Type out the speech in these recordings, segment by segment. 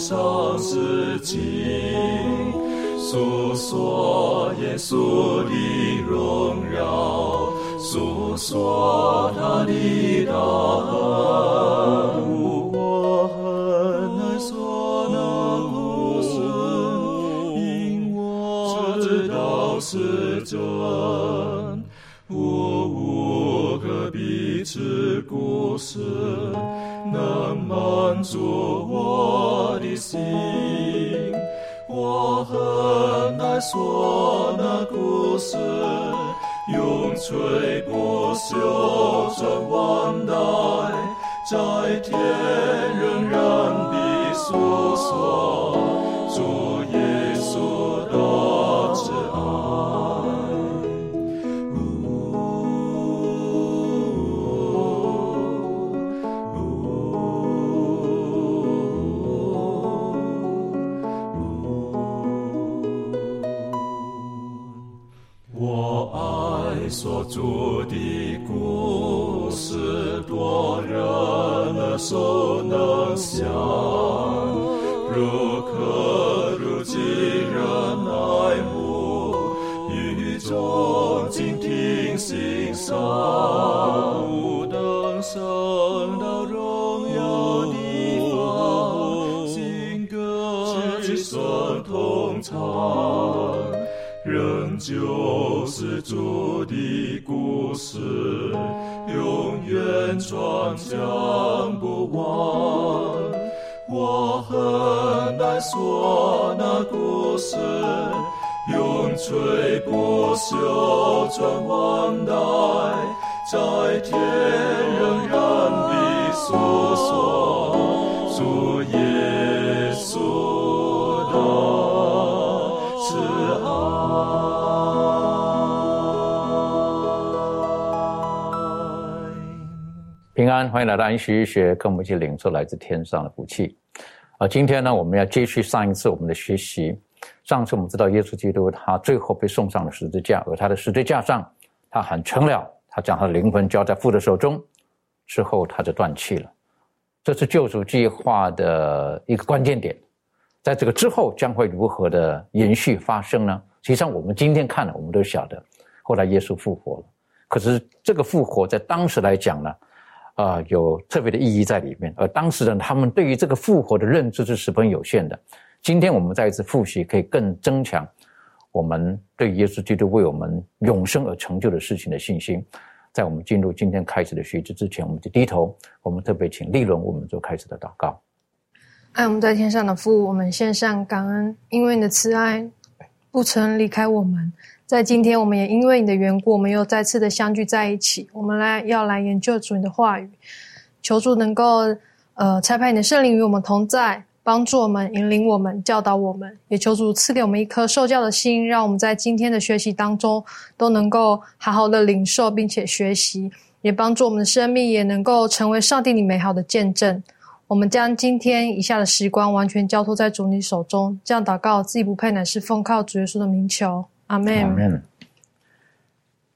上事情，诉说耶稣的荣耀，诉说他的大恩。永垂不朽传万代，在天仍然的诉说主唱。仍旧是主的故事，永远传讲不完。我很难说那故事，永垂欢迎来到安息学，跟我们一起领受来自天上的福气。啊，今天呢，我们要继续上一次我们的学习。上次我们知道，耶稣基督他最后被送上了十字架，而他的十字架上，他喊成了，他将他的灵魂交在父的手中，之后他就断气了。这是救赎计划的一个关键点。在这个之后，将会如何的延续发生呢？实际上，我们今天看了，我们都晓得，后来耶稣复活了。可是这个复活在当时来讲呢？啊，有特别的意义在里面。而当时人他们对于这个复活的认知是十分有限的。今天我们再一次复习，可以更增强我们对耶稣基督为我们永生而成就的事情的信心。在我们进入今天开始的学习之前，我们就低头。我们特别请利伦我们做开始的祷告。爱我们在天上的父，我们献上感恩，因为你的慈爱不曾离开我们。在今天，我们也因为你的缘故，我们又再次的相聚在一起。我们来要来研究主你的话语，求主能够呃差派你的圣灵与我们同在，帮助我们、引领我们、教导我们。也求主赐给我们一颗受教的心，让我们在今天的学习当中都能够好好的领受并且学习，也帮助我们的生命也能够成为上帝你美好的见证。我们将今天以下的时光完全交托在主你手中，这样祷告自己不配，乃是奉靠主耶稣的名求。阿门。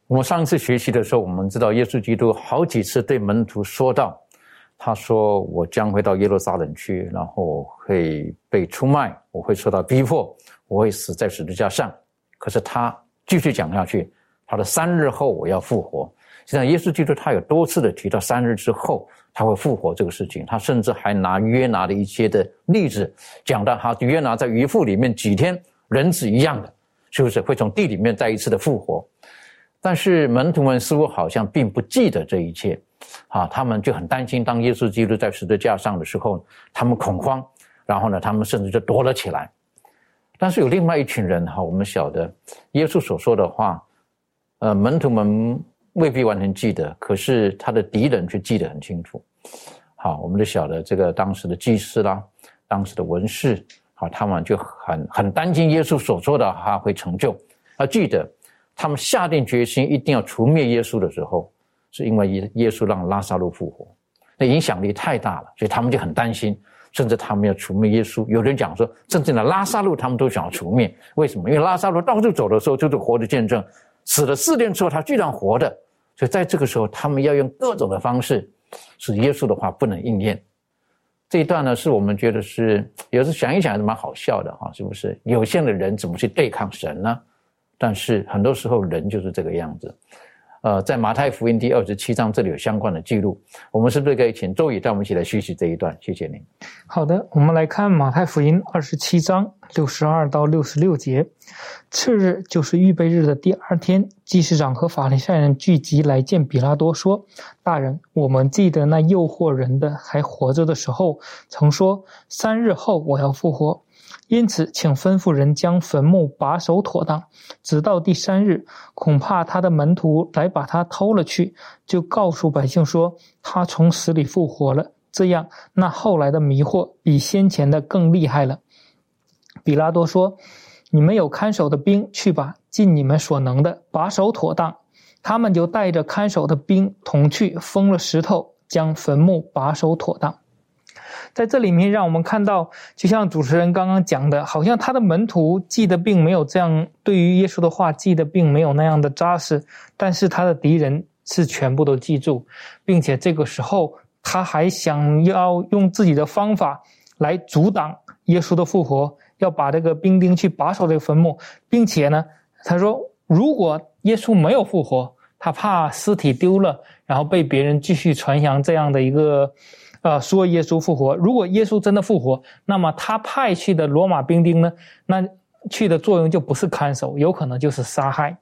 我们上次学习的时候，我们知道耶稣基督好几次对门徒说道：“他说我将会到耶路撒冷去，然后会被出卖，我会受到逼迫，我会死在十字架上。”可是他继续讲下去，他的三日后我要复活。实际上，耶稣基督他有多次的提到三日之后他会复活这个事情。他甚至还拿约拿的一些的例子讲到，他约拿在鱼腹里面几天，人是一样的。是不是会从地里面再一次的复活？但是门徒们似乎好像并不记得这一切，啊，他们就很担心。当耶稣基督在十字架上的时候，他们恐慌，然后呢，他们甚至就躲了起来。但是有另外一群人哈，我们晓得耶稣所说的话，呃，门徒们未必完全记得，可是他的敌人却记得很清楚。好，我们就晓得这个当时的祭司啦，当时的文士。好，他们就很很担心耶稣所说的话会成就。啊，记得他们下定决心一定要除灭耶稣的时候，是因为耶耶稣让拉萨路复活，那影响力太大了，所以他们就很担心，甚至他们要除灭耶稣。有人讲说，甚至呢拉萨路他们都想要除灭。为什么？因为拉萨路到处走的时候就是活的见证，死了四天之后他居然活的，所以在这个时候他们要用各种的方式使耶稣的话不能应验。这一段呢，是我们觉得是 有时想一想还是蛮好笑的哈，是不是？有限的人怎么去对抗神呢？但是很多时候人就是这个样子。呃，在马太福音第二十七章这里有相关的记录，我们是不是可以请周宇带我们一起来学习这一段？谢谢您。好的，我们来看马太福音二十七章六十二到六十六节。次日就是预备日的第二天，祭司长和法利赛人聚集来见比拉多，说：“大人，我们记得那诱惑人的还活着的时候，曾说三日后我要复活。”因此，请吩咐人将坟墓把守妥当，直到第三日。恐怕他的门徒来把他偷了去，就告诉百姓说他从死里复活了。这样，那后来的迷惑比先前的更厉害了。比拉多说：“你们有看守的兵，去吧，尽你们所能的把守妥当。”他们就带着看守的兵同去，封了石头，将坟墓把守妥当。在这里面，让我们看到，就像主持人刚刚讲的，好像他的门徒记得并没有这样对于耶稣的话记得并没有那样的扎实，但是他的敌人是全部都记住，并且这个时候他还想要用自己的方法来阻挡耶稣的复活，要把这个兵丁去把守这个坟墓，并且呢，他说如果耶稣没有复活，他怕尸体丢了，然后被别人继续传扬这样的一个。呃，说耶稣复活。如果耶稣真的复活，那么他派去的罗马兵丁呢？那去的作用就不是看守，有可能就是杀害。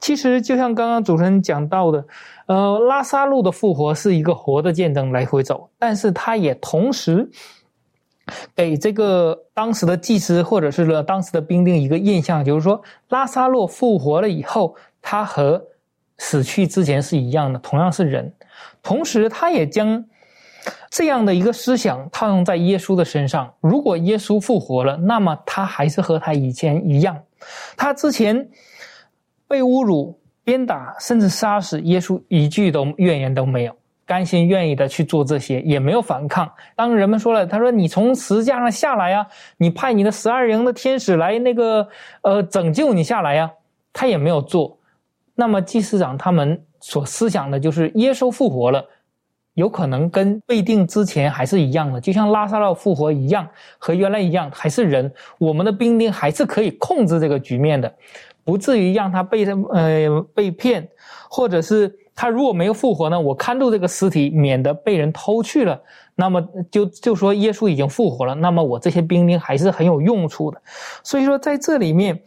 其实就像刚刚主持人讲到的，呃，拉萨路的复活是一个活的见证来回走，但是他也同时给这个当时的祭司或者是当时的兵丁一个印象，就是说拉萨路复活了以后，他和死去之前是一样的，同样是人。同时，他也将。这样的一个思想套用在耶稣的身上，如果耶稣复活了，那么他还是和他以前一样。他之前被侮辱、鞭打，甚至杀死，耶稣一句都怨言都没有，甘心愿意的去做这些，也没有反抗。当人们说了，他说：“你从十字架上下来呀，你派你的十二营的天使来那个呃拯救你下来呀。”他也没有做。那么祭司长他们所思想的就是耶稣复活了。有可能跟被定之前还是一样的，就像拉萨路复活一样，和原来一样，还是人。我们的兵丁还是可以控制这个局面的，不至于让他被他呃被骗，或者是他如果没有复活呢？我看住这个尸体，免得被人偷去了。那么就就说耶稣已经复活了，那么我这些兵丁还是很有用处的。所以说在这里面，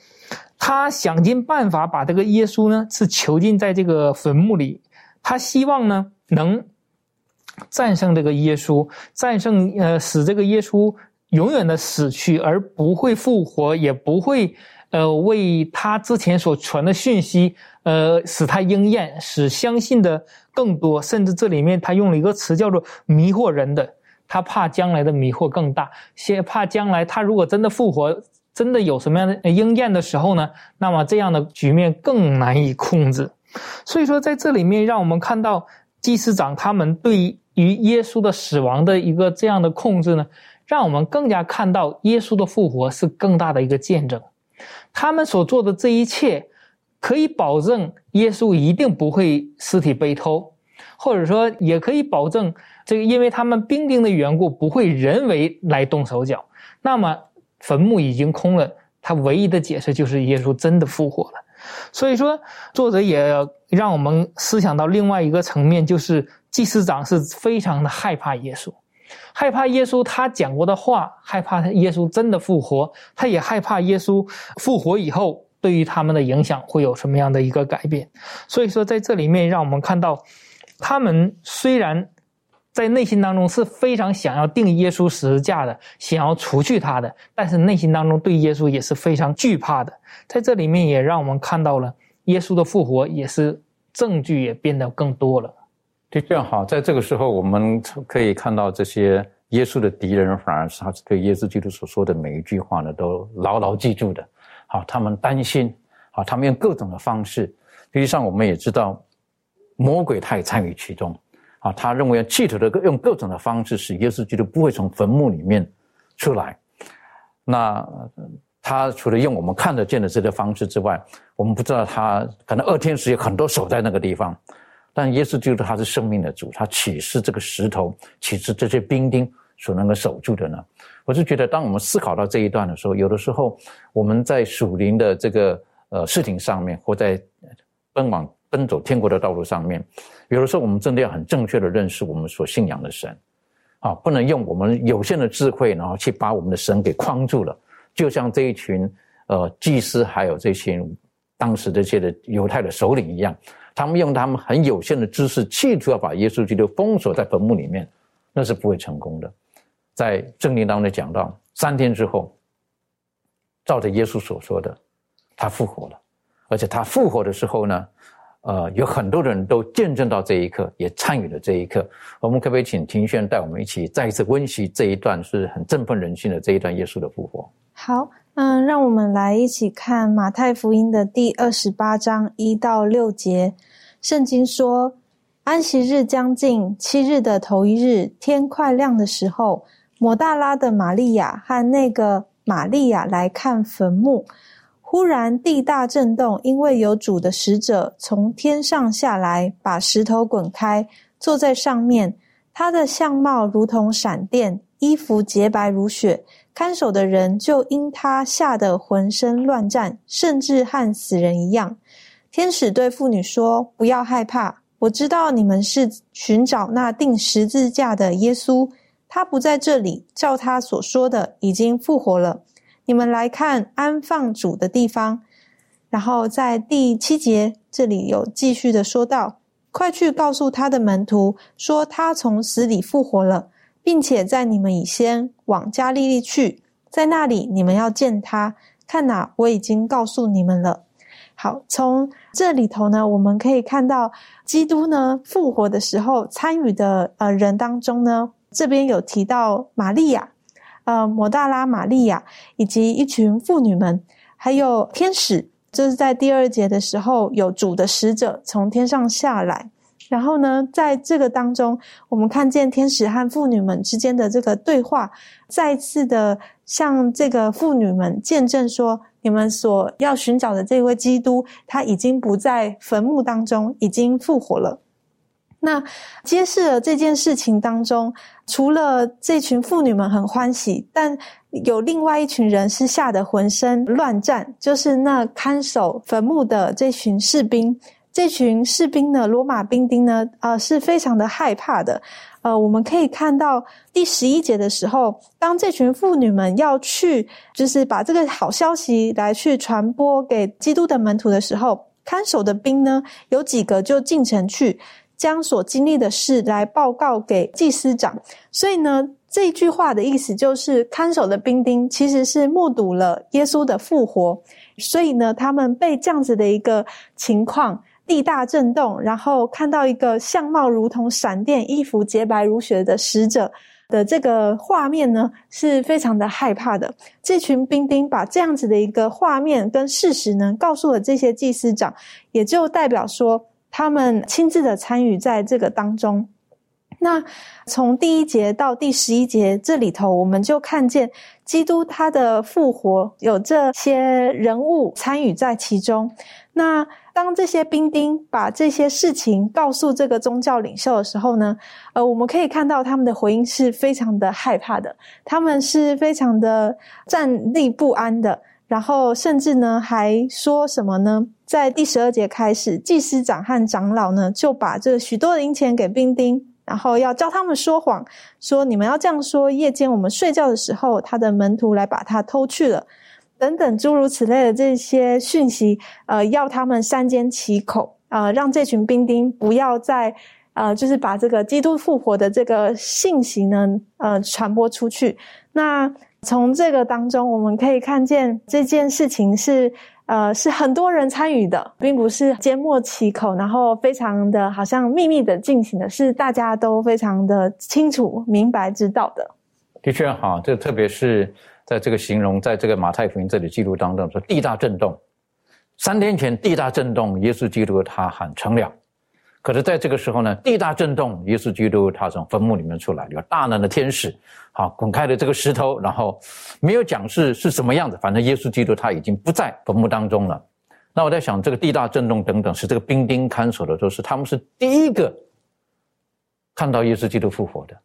他想尽办法把这个耶稣呢是囚禁在这个坟墓里，他希望呢能。战胜这个耶稣，战胜呃，使这个耶稣永远的死去，而不会复活，也不会呃为他之前所传的讯息呃使他应验，使相信的更多。甚至这里面他用了一个词叫做迷惑人的，他怕将来的迷惑更大，先怕将来他如果真的复活，真的有什么样的应验的时候呢？那么这样的局面更难以控制。所以说在这里面，让我们看到祭司长他们对。与耶稣的死亡的一个这样的控制呢，让我们更加看到耶稣的复活是更大的一个见证。他们所做的这一切，可以保证耶稣一定不会尸体被偷，或者说也可以保证这个，因为他们兵丁的缘故，不会人为来动手脚。那么坟墓已经空了，他唯一的解释就是耶稣真的复活了。所以说，作者也让我们思想到另外一个层面，就是。祭司长是非常的害怕耶稣，害怕耶稣他讲过的话，害怕耶稣真的复活，他也害怕耶稣复活以后对于他们的影响会有什么样的一个改变。所以说，在这里面让我们看到，他们虽然在内心当中是非常想要定耶稣十字架的，想要除去他的，但是内心当中对耶稣也是非常惧怕的。在这里面也让我们看到了耶稣的复活，也是证据也变得更多了。就这样好，在这个时候，我们可以看到这些耶稣的敌人，反而是他对耶稣基督所说的每一句话呢，都牢牢记住的。好，他们担心，好，他们用各种的方式。实际上，我们也知道，魔鬼他也参与其中。啊，他认为企图的用各种的方式，使耶稣基督不会从坟墓里面出来。那他除了用我们看得见的这些方式之外，我们不知道他可能二天时有很多守在那个地方。但耶稣基督他是生命的主，他岂是这个石头，岂是这些兵丁所能够守住的呢？我是觉得，当我们思考到这一段的时候，有的时候我们在属灵的这个呃事情上面，或在奔往奔走天国的道路上面，有的时候我们真的要很正确的认识我们所信仰的神，啊，不能用我们有限的智慧，然后去把我们的神给框住了。就像这一群呃祭司，还有这些当时这些的犹太的首领一样，他们用他们很有限的知识，企图要把耶稣基督封锁在坟墓里面，那是不会成功的。在圣经当中讲到，三天之后，照着耶稣所说的，他复活了，而且他复活的时候呢，呃，有很多人都见证到这一刻，也参与了这一刻。我们可不可以请庭轩带我们一起再一次温习这一段是很振奋人心的这一段耶稣的复活？好，嗯，让我们来一起看马太福音的第二十八章一到六节。圣经说，安息日将近，七日的头一日，天快亮的时候。抹大拉的玛利亚和那个玛利亚来看坟墓，忽然地大震动，因为有主的使者从天上下来，把石头滚开，坐在上面。他的相貌如同闪电，衣服洁白如雪。看守的人就因他吓得浑身乱颤，甚至和死人一样。天使对妇女说：“不要害怕，我知道你们是寻找那钉十字架的耶稣。”他不在这里，照他所说的，已经复活了。你们来看安放主的地方。然后在第七节这里有继续的说道：快去告诉他的门徒，说他从死里复活了，并且在你们以先往加利利去，在那里你们要见他。看哪，我已经告诉你们了。好，从这里头呢，我们可以看到基督呢复活的时候参与的呃人当中呢。这边有提到玛利亚，呃，摩大拉玛利亚以及一群妇女们，还有天使，就是在第二节的时候有主的使者从天上下来。然后呢，在这个当中，我们看见天使和妇女们之间的这个对话，再次的向这个妇女们见证说：你们所要寻找的这位基督，他已经不在坟墓当中，已经复活了。那揭示了这件事情当中，除了这群妇女们很欢喜，但有另外一群人是吓得浑身乱颤，就是那看守坟墓的这群士兵。这群士兵呢，罗马兵丁呢，呃，是非常的害怕的。呃，我们可以看到第十一节的时候，当这群妇女们要去，就是把这个好消息来去传播给基督的门徒的时候，看守的兵呢，有几个就进城去。将所经历的事来报告给祭司长，所以呢，这句话的意思就是，看守的兵丁其实是目睹了耶稣的复活，所以呢，他们被这样子的一个情况，地大震动，然后看到一个相貌如同闪电、衣服洁白如雪的使者的这个画面呢，是非常的害怕的。这群兵丁把这样子的一个画面跟事实呢，告诉了这些祭司长，也就代表说。他们亲自的参与在这个当中。那从第一节到第十一节这里头，我们就看见基督他的复活有这些人物参与在其中。那当这些兵丁把这些事情告诉这个宗教领袖的时候呢，呃，我们可以看到他们的回应是非常的害怕的，他们是非常的站立不安的。然后甚至呢，还说什么呢？在第十二节开始，祭司长和长老呢，就把这许多的银钱给兵丁，然后要教他们说谎，说你们要这样说：夜间我们睡觉的时候，他的门徒来把他偷去了，等等诸如此类的这些讯息，呃，要他们三缄其口，呃，让这群兵丁不要再，呃，就是把这个基督复活的这个信息呢，呃，传播出去。那。从这个当中，我们可以看见这件事情是，呃，是很多人参与的，并不是缄默其口，然后非常的好像秘密的进行的，是大家都非常的清楚、明白、知道的。的确，哈，这特别是在这个形容，在这个马太福音这里记录当中说，地大震动，三天前地大震动，耶稣基督他喊成了。可是，在这个时候呢，地大震动，耶稣基督他从坟墓里面出来，有大能的天使，好滚开了这个石头，然后没有讲是是什么样子，反正耶稣基督他已经不在坟墓当中了。那我在想，这个地大震动等等，是这个兵丁看守的，都是他们是第一个看到耶稣基督复活的，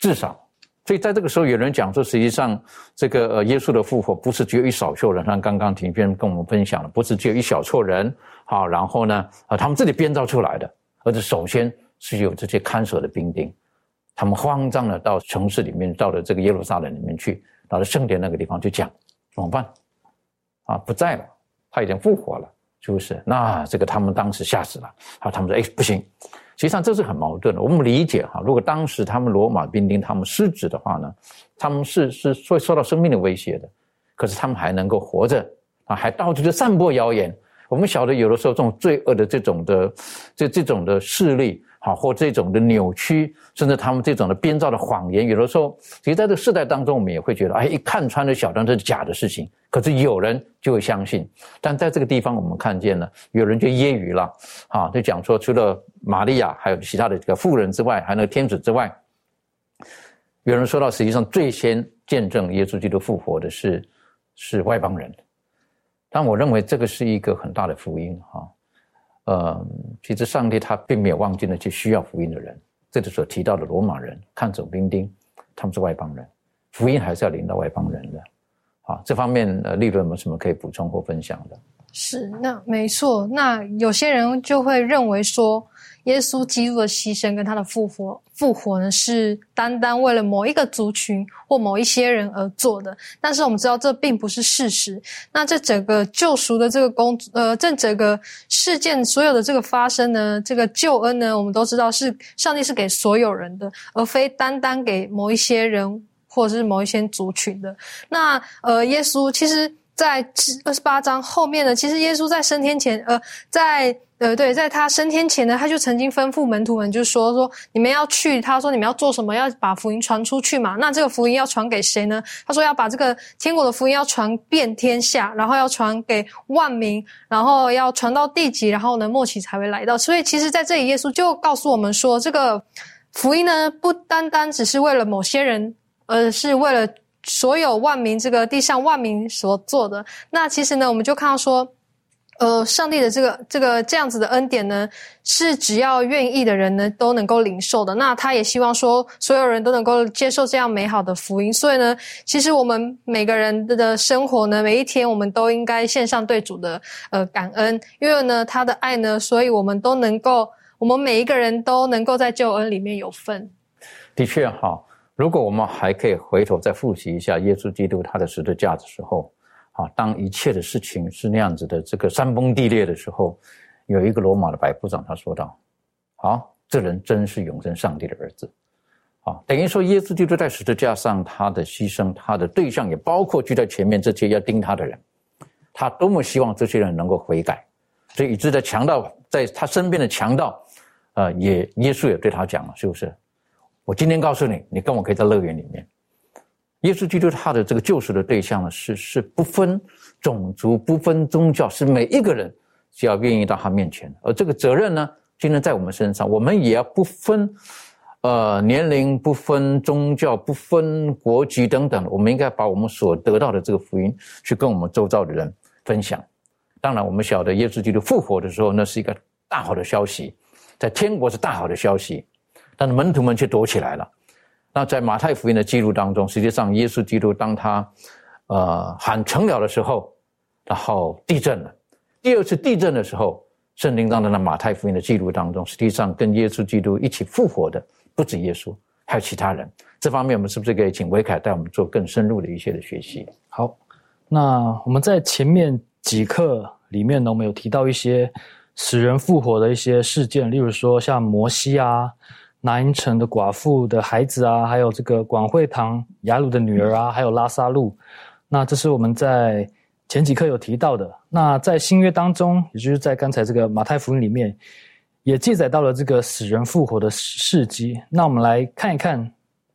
至少。所以在这个时候，有人讲说，实际上这个呃耶稣的复活不是只有一少数人，像刚刚庭轩跟我们分享的，不是只有一小撮人，好，然后呢，啊，他们自己编造出来的，而是首先是有这些看守的兵丁，他们慌张的到城市里面，到了这个耶路撒冷里面去，到了圣殿那个地方去讲怎么办？啊，不在了，他已经复活了，是不是？那这个他们当时吓死了，好，他们说，哎，不行。实际上这是很矛盾的。我们理解哈，如果当时他们罗马兵丁他们失职的话呢，他们是是会受到生命的威胁的。可是他们还能够活着啊，还到处的散播谣言。我们晓得有的时候这种罪恶的这种的这这种的势力。好，或这种的扭曲，甚至他们这种的编造的谎言，有的时候，其实在这个世代当中，我们也会觉得，哎，一看穿了，小张这是假的事情。可是有人就会相信。但在这个地方，我们看见了，有人就揶揄了，啊，就讲说，除了玛利亚，还有其他的这个妇人之外，还有那个天子之外，有人说到，实际上最先见证耶稣基督复活的是是外邦人。但我认为这个是一个很大的福音，哈。呃，其实上帝他并没有忘记那些需要福音的人。这里所提到的罗马人、看守兵丁，他们是外邦人，福音还是要领到外邦人的。好，这方面呃，利润有什么可以补充或分享的？是，那没错。那有些人就会认为说。耶稣基督的牺牲跟他的复活，复活呢是单单为了某一个族群或某一些人而做的。但是我们知道这并不是事实。那这整个救赎的这个工，呃，这整个事件所有的这个发生呢，这个救恩呢，我们都知道是上帝是给所有人的，而非单单给某一些人或者是某一些族群的。那呃，耶稣其实在二十八章后面呢，其实耶稣在升天前，呃，在。呃，对，在他升天前呢，他就曾经吩咐门徒们，就说说你们要去，他说你们要做什么，要把福音传出去嘛。那这个福音要传给谁呢？他说要把这个天国的福音要传遍天下，然后要传给万民，然后要传到地极，然后呢末期才会来到。所以其实在这里，耶稣就告诉我们说，这个福音呢，不单单只是为了某些人，而是为了所有万民，这个地上万民所做的。那其实呢，我们就看到说。呃，上帝的这个这个这样子的恩典呢，是只要愿意的人呢都能够领受的。那他也希望说，所有人都能够接受这样美好的福音。所以呢，其实我们每个人的生活呢，每一天我们都应该献上对主的呃感恩，因为呢他的爱呢，所以我们都能够，我们每一个人都能够在救恩里面有份。的确哈，如果我们还可以回头再复习一下耶稣基督他的十字架的时候。啊，当一切的事情是那样子的，这个山崩地裂的时候，有一个罗马的百夫长，他说道：“好，这人真是永生上帝的儿子。”啊，等于说耶稣基督在十字架上他的牺牲，他的对象也包括就在前面这些要盯他的人。他多么希望这些人能够悔改，所以以致在强盗在他身边的强盗，呃，也耶稣也对他讲了，是不是？我今天告诉你，你跟我可以在乐园里面。耶稣基督他的这个救赎的对象呢，是是不分种族、不分宗教，是每一个人只要愿意到他面前。而这个责任呢，今天在我们身上，我们也要不分呃年龄、不分宗教、不分国籍等等，我们应该把我们所得到的这个福音去跟我们周遭的人分享。当然，我们晓得耶稣基督复活的时候，那是一个大好的消息，在天国是大好的消息，但是门徒们却躲起来了。那在马太福音的记录当中，实际上耶稣基督当他，呃喊成了的时候，然后地震了。第二次地震的时候，圣经当中的马太福音的记录当中，实际上跟耶稣基督一起复活的不止耶稣，还有其他人。这方面我们是不是可以请维凯带我们做更深入的一些的学习？好，那我们在前面几课里面呢，我们有提到一些使人复活的一些事件，例如说像摩西啊。南城的寡妇的孩子啊，还有这个广惠堂雅鲁的女儿啊，还有拉萨路，那这是我们在前几课有提到的。那在新约当中，也就是在刚才这个马太福音里面，也记载到了这个死人复活的事迹。那我们来看一看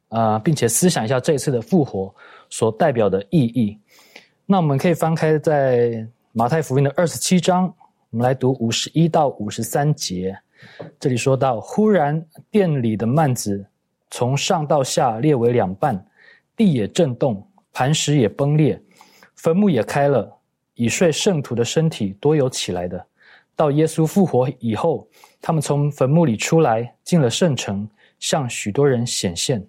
啊，并且思想一下这次的复活所代表的意义。那我们可以翻开在马太福音的二十七章，我们来读五十一到五十三节。这里说到，忽然殿里的幔子从上到下裂为两半，地也震动，磐石也崩裂，坟墓也开了，已睡圣徒的身体多有起来的。到耶稣复活以后，他们从坟墓里出来，进了圣城，向许多人显现。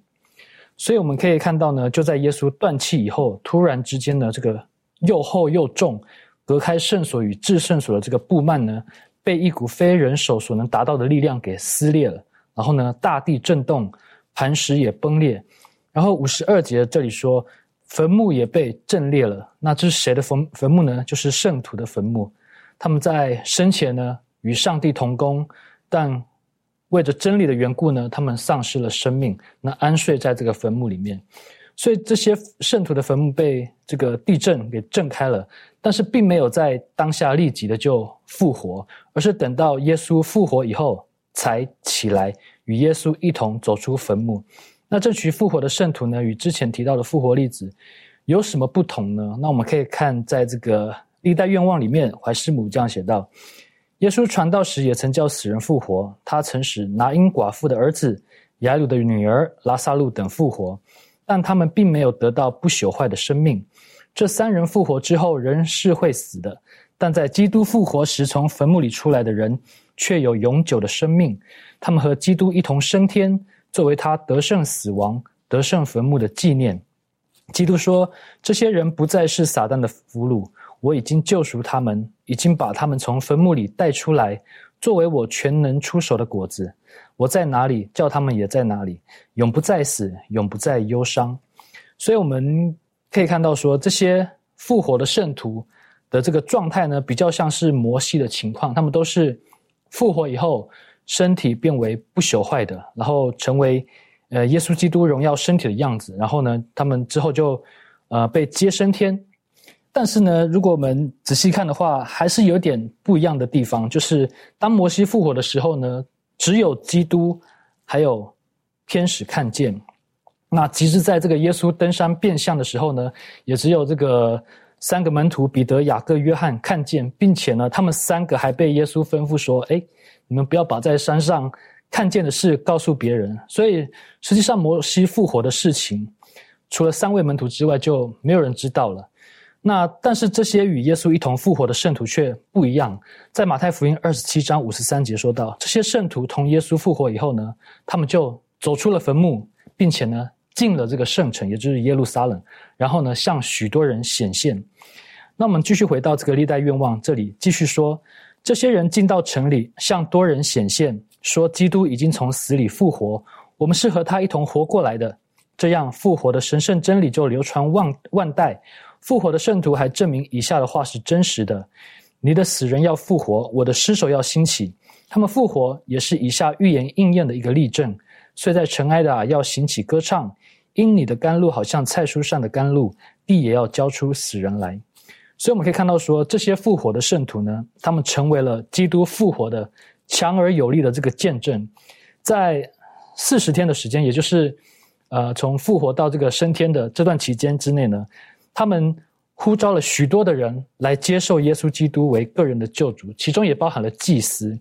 所以我们可以看到呢，就在耶稣断气以后，突然之间呢，这个又厚又重、隔开圣所与至圣所的这个布幔呢，被一股非人手所能达到的力量给撕裂了。然后呢，大地震动，磐石也崩裂。然后五十二节这里说，坟墓也被震裂了。那这是谁的坟坟墓呢？就是圣徒的坟墓。他们在生前呢与上帝同工，但为着真理的缘故呢，他们丧失了生命，那安睡在这个坟墓里面。所以这些圣徒的坟墓被这个地震给震开了，但是并没有在当下立即的就复活，而是等到耶稣复活以后。才起来与耶稣一同走出坟墓。那这群复活的圣徒呢，与之前提到的复活例子有什么不同呢？那我们可以看在这个历代愿望里面，怀师母这样写道：耶稣传道时也曾叫死人复活，他曾使拿因寡妇的儿子、雅鲁的女儿拉萨路等复活，但他们并没有得到不朽坏的生命。这三人复活之后，人是会死的，但在基督复活时从坟墓里出来的人。却有永久的生命，他们和基督一同升天，作为他得胜死亡、得胜坟墓的纪念。基督说：“这些人不再是撒旦的俘虏，我已经救赎他们，已经把他们从坟墓里带出来，作为我全能出手的果子。我在哪里，叫他们也在哪里，永不再死，永不再忧伤。”所以我们可以看到，说这些复活的圣徒的这个状态呢，比较像是摩西的情况，他们都是。复活以后，身体变为不朽坏的，然后成为，呃，耶稣基督荣耀身体的样子。然后呢，他们之后就，呃，被接升天。但是呢，如果我们仔细看的话，还是有点不一样的地方。就是当摩西复活的时候呢，只有基督还有天使看见。那其实在这个耶稣登山变相的时候呢，也只有这个。三个门徒彼得、雅各、约翰看见，并且呢，他们三个还被耶稣吩咐说：“哎，你们不要把在山上看见的事告诉别人。”所以，实际上摩西复活的事情，除了三位门徒之外，就没有人知道了。那但是这些与耶稣一同复活的圣徒却不一样。在马太福音二十七章五十三节说到，这些圣徒同耶稣复活以后呢，他们就走出了坟墓，并且呢。进了这个圣城，也就是耶路撒冷，然后呢，向许多人显现。那我们继续回到这个历代愿望这里，继续说，这些人进到城里，向多人显现，说基督已经从死里复活，我们是和他一同活过来的。这样复活的神圣真理就流传万万代。复活的圣徒还证明以下的话是真实的：你的死人要复活，我的尸首要兴起。他们复活也是以下预言应验的一个例证。睡在尘埃的啊，要兴起歌唱。因你的甘露好像菜蔬上的甘露，地也要交出死人来。所以我们可以看到，说这些复活的圣徒呢，他们成为了基督复活的强而有力的这个见证。在四十天的时间，也就是呃从复活到这个升天的这段期间之内呢，他们呼召了许多的人来接受耶稣基督为个人的救主，其中也包含了祭司。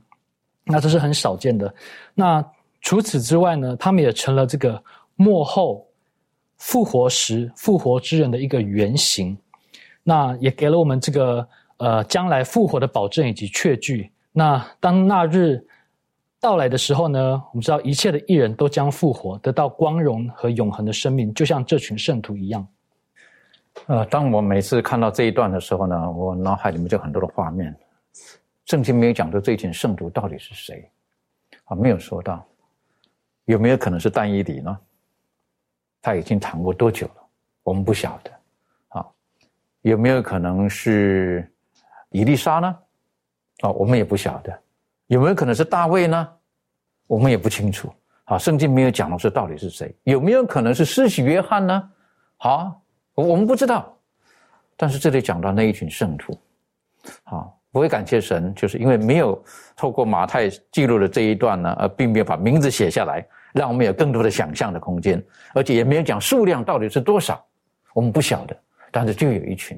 那这是很少见的。那除此之外呢，他们也成了这个幕后。复活时复活之人的一个原型，那也给了我们这个呃将来复活的保证以及确据。那当那日到来的时候呢，我们知道一切的艺人都将复活，得到光荣和永恒的生命，就像这群圣徒一样。呃，当我每次看到这一段的时候呢，我脑海里面就很多的画面。圣经没有讲到这群圣徒到底是谁，啊，没有说到，有没有可能是但以理呢？他已经躺过多久了？我们不晓得，啊，有没有可能是伊丽莎呢？啊，我们也不晓得，有没有可能是大卫呢？我们也不清楚，啊，圣经没有讲的是到底是谁？有没有可能是施洗约翰呢？好，我们不知道，但是这里讲到那一群圣徒，啊，我会感谢神，就是因为没有透过马太记录的这一段呢，而并没有把名字写下来。让我们有更多的想象的空间，而且也没有讲数量到底是多少，我们不晓得。但是就有一群，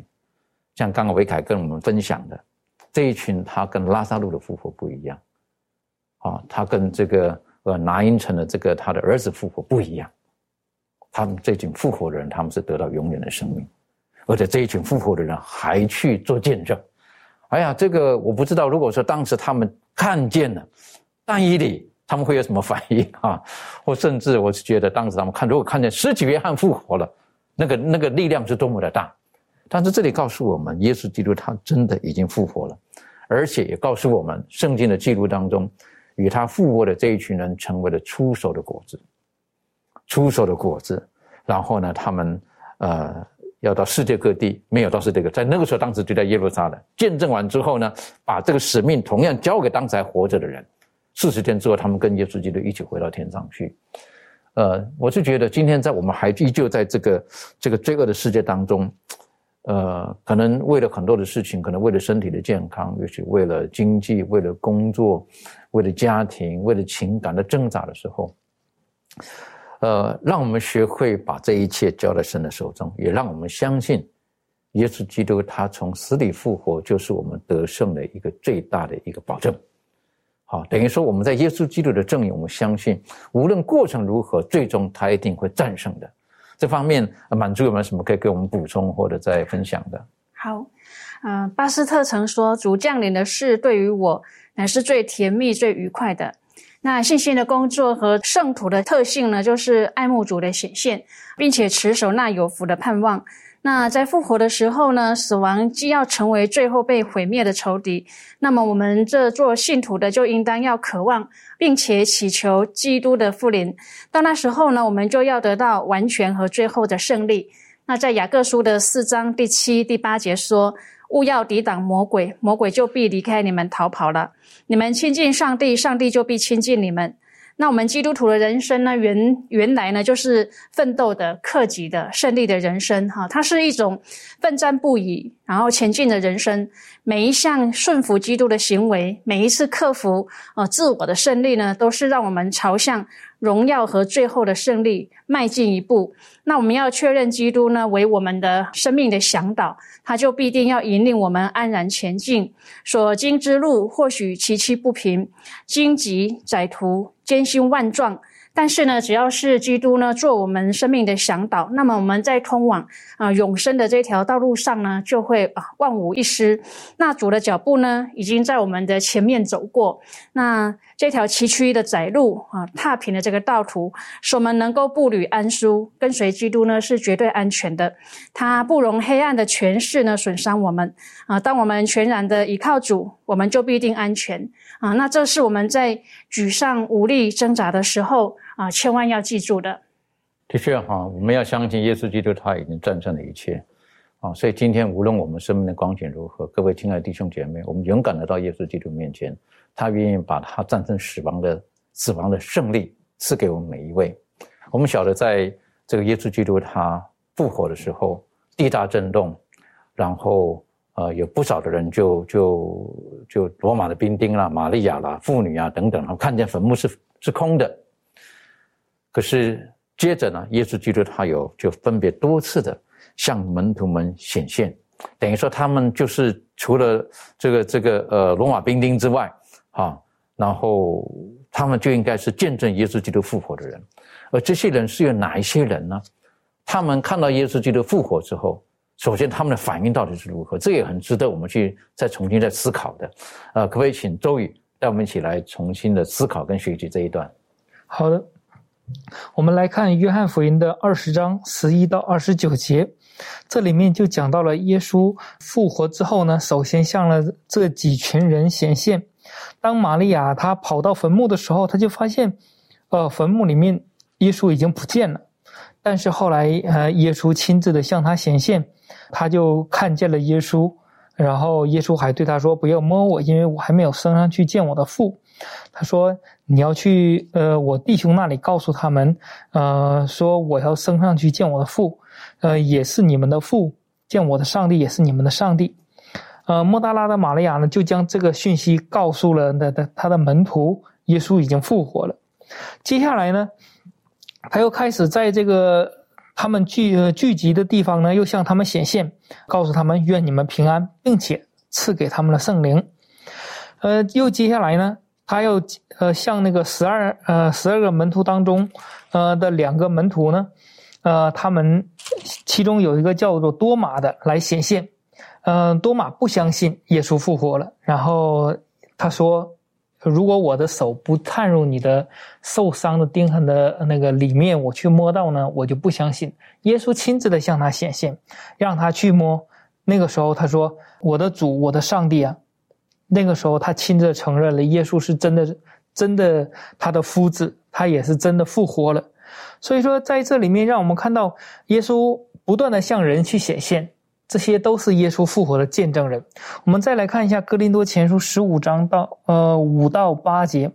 像刚刚维凯跟我们分享的这一群，他跟拉萨路的复活不一样，啊，他跟这个呃拿因城的这个他的儿子复活不一样。他们这群复活的人，他们是得到永远的生命，而且这一群复活的人还去做见证。哎呀，这个我不知道，如果说当时他们看见了但以理，他们会有什么反应啊？或甚至我是觉得，当时他们看，如果看见十几约翰复活了，那个那个力量是多么的大。但是这里告诉我们，耶稣基督他真的已经复活了，而且也告诉我们，圣经的记录当中，与他复活的这一群人成为了出手的果子，出售的果子。然后呢，他们呃要到世界各地，没有到世界各地，在那个时候，当时就在耶路撒冷见证完之后呢，把这个使命同样交给当时还活着的人。四十天之后，他们跟耶稣基督一起回到天上去。呃，我是觉得今天在我们还依旧在这个这个罪恶的世界当中。呃，可能为了很多的事情，可能为了身体的健康，也许为了经济，为了工作，为了家庭，为了情感的挣扎的时候，呃，让我们学会把这一切交在神的手中，也让我们相信，耶稣基督他从死里复活，就是我们得胜的一个最大的一个保证。好，等于说我们在耶稣基督的正义，我们相信，无论过程如何，最终他一定会战胜的。这方面，满足有没有什么可以给我们补充或者再分享的？好，嗯，巴斯特曾说：“主降临的事对于我乃是最甜蜜、最愉快的。”那信心的工作和圣徒的特性呢，就是爱慕主的显现，并且持守那有福的盼望。那在复活的时候呢，死亡既要成为最后被毁灭的仇敌，那么我们这做信徒的就应当要渴望，并且祈求基督的复临。到那时候呢，我们就要得到完全和最后的胜利。那在雅各书的四章第七、第八节说：“勿要抵挡魔鬼，魔鬼就必离开你们逃跑了。你们亲近上帝，上帝就必亲近你们。”那我们基督徒的人生呢？原原来呢，就是奋斗的、克己的、胜利的人生，哈，它是一种奋战不已，然后前进的人生。每一项顺服基督的行为，每一次克服呃自我的胜利呢，都是让我们朝向。荣耀和最后的胜利迈进一步，那我们要确认基督呢为我们的生命的向导，他就必定要引领我们安然前进。所经之路或许崎岖不平，荆棘窄途，艰辛万状。但是呢，只要是基督呢做我们生命的向导，那么我们在通往啊永生的这条道路上呢，就会啊万无一失。那主的脚步呢，已经在我们的前面走过。那这条崎岖的窄路啊，踏平的这个道途，使我们能够步履安舒，跟随基督呢是绝对安全的。它不容黑暗的权势呢损伤我们啊。当我们全然的依靠主，我们就必定安全啊。那这是我们在沮丧无力挣扎的时候。啊，千万要记住的。的确哈，我们要相信耶稣基督他已经战胜了一切，啊，所以今天无论我们生命的光景如何，各位亲爱的弟兄姐妹，我们勇敢的到耶稣基督面前，他愿意把他战胜死亡的死亡的胜利赐给我们每一位。我们晓得，在这个耶稣基督他复活的时候，地大震动，然后呃，有不少的人就就就罗马的兵丁啦、玛利亚啦、妇女啊等等，然后看见坟墓是是空的。可是接着呢，耶稣基督他有就分别多次的向门徒们显现，等于说他们就是除了这个这个呃罗马兵丁之外，啊，然后他们就应该是见证耶稣基督复活的人，而这些人是有哪一些人呢？他们看到耶稣基督复活之后，首先他们的反应到底是如何？这也很值得我们去再重新再思考的。呃，可不可以请周宇带我们一起来重新的思考跟学习这一段？好的。我们来看《约翰福音》的二十章十一到二十九节，这里面就讲到了耶稣复活之后呢，首先向了这几群人显现。当玛利亚她跑到坟墓的时候，她就发现，呃，坟墓里面耶稣已经不见了。但是后来，呃，耶稣亲自的向她显现，她就看见了耶稣。然后耶稣还对她说：“不要摸我，因为我还没有升上去见我的父。”他说：“你要去呃，我弟兄那里告诉他们，呃，说我要升上去见我的父，呃，也是你们的父，见我的上帝也是你们的上帝。”呃，莫大拉的玛利亚呢，就将这个讯息告诉了那的他的门徒，耶稣已经复活了。接下来呢，他又开始在这个他们聚聚集的地方呢，又向他们显现，告诉他们愿你们平安，并且赐给他们的圣灵。呃，又接下来呢？他又呃向那个十二呃十二个门徒当中，呃的两个门徒呢，呃，他们其中有一个叫做多马的来显现，嗯，多马不相信耶稣复活了，然后他说。如果我的手不探入你的受伤的钉痕的那个里面，我去摸到呢，我就不相信。耶稣亲自的向他显现，让他去摸。那个时候他说：“我的主，我的上帝啊！”那个时候他亲自承认了耶稣是真的，真的他的夫子，他也是真的复活了。所以说，在这里面让我们看到耶稣不断的向人去显现。这些都是耶稣复活的见证人。我们再来看一下《哥林多前书》十五章到呃五到八节，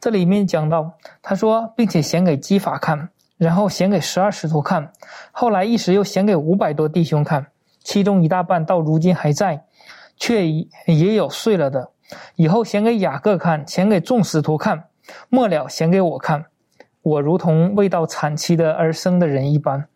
这里面讲到，他说，并且显给基法看，然后显给十二使徒看，后来一时又显给五百多弟兄看，其中一大半到如今还在，却也有碎了的。以后显给雅各看，显给众使徒看，末了显给我看，我如同未到产期的而生的人一般。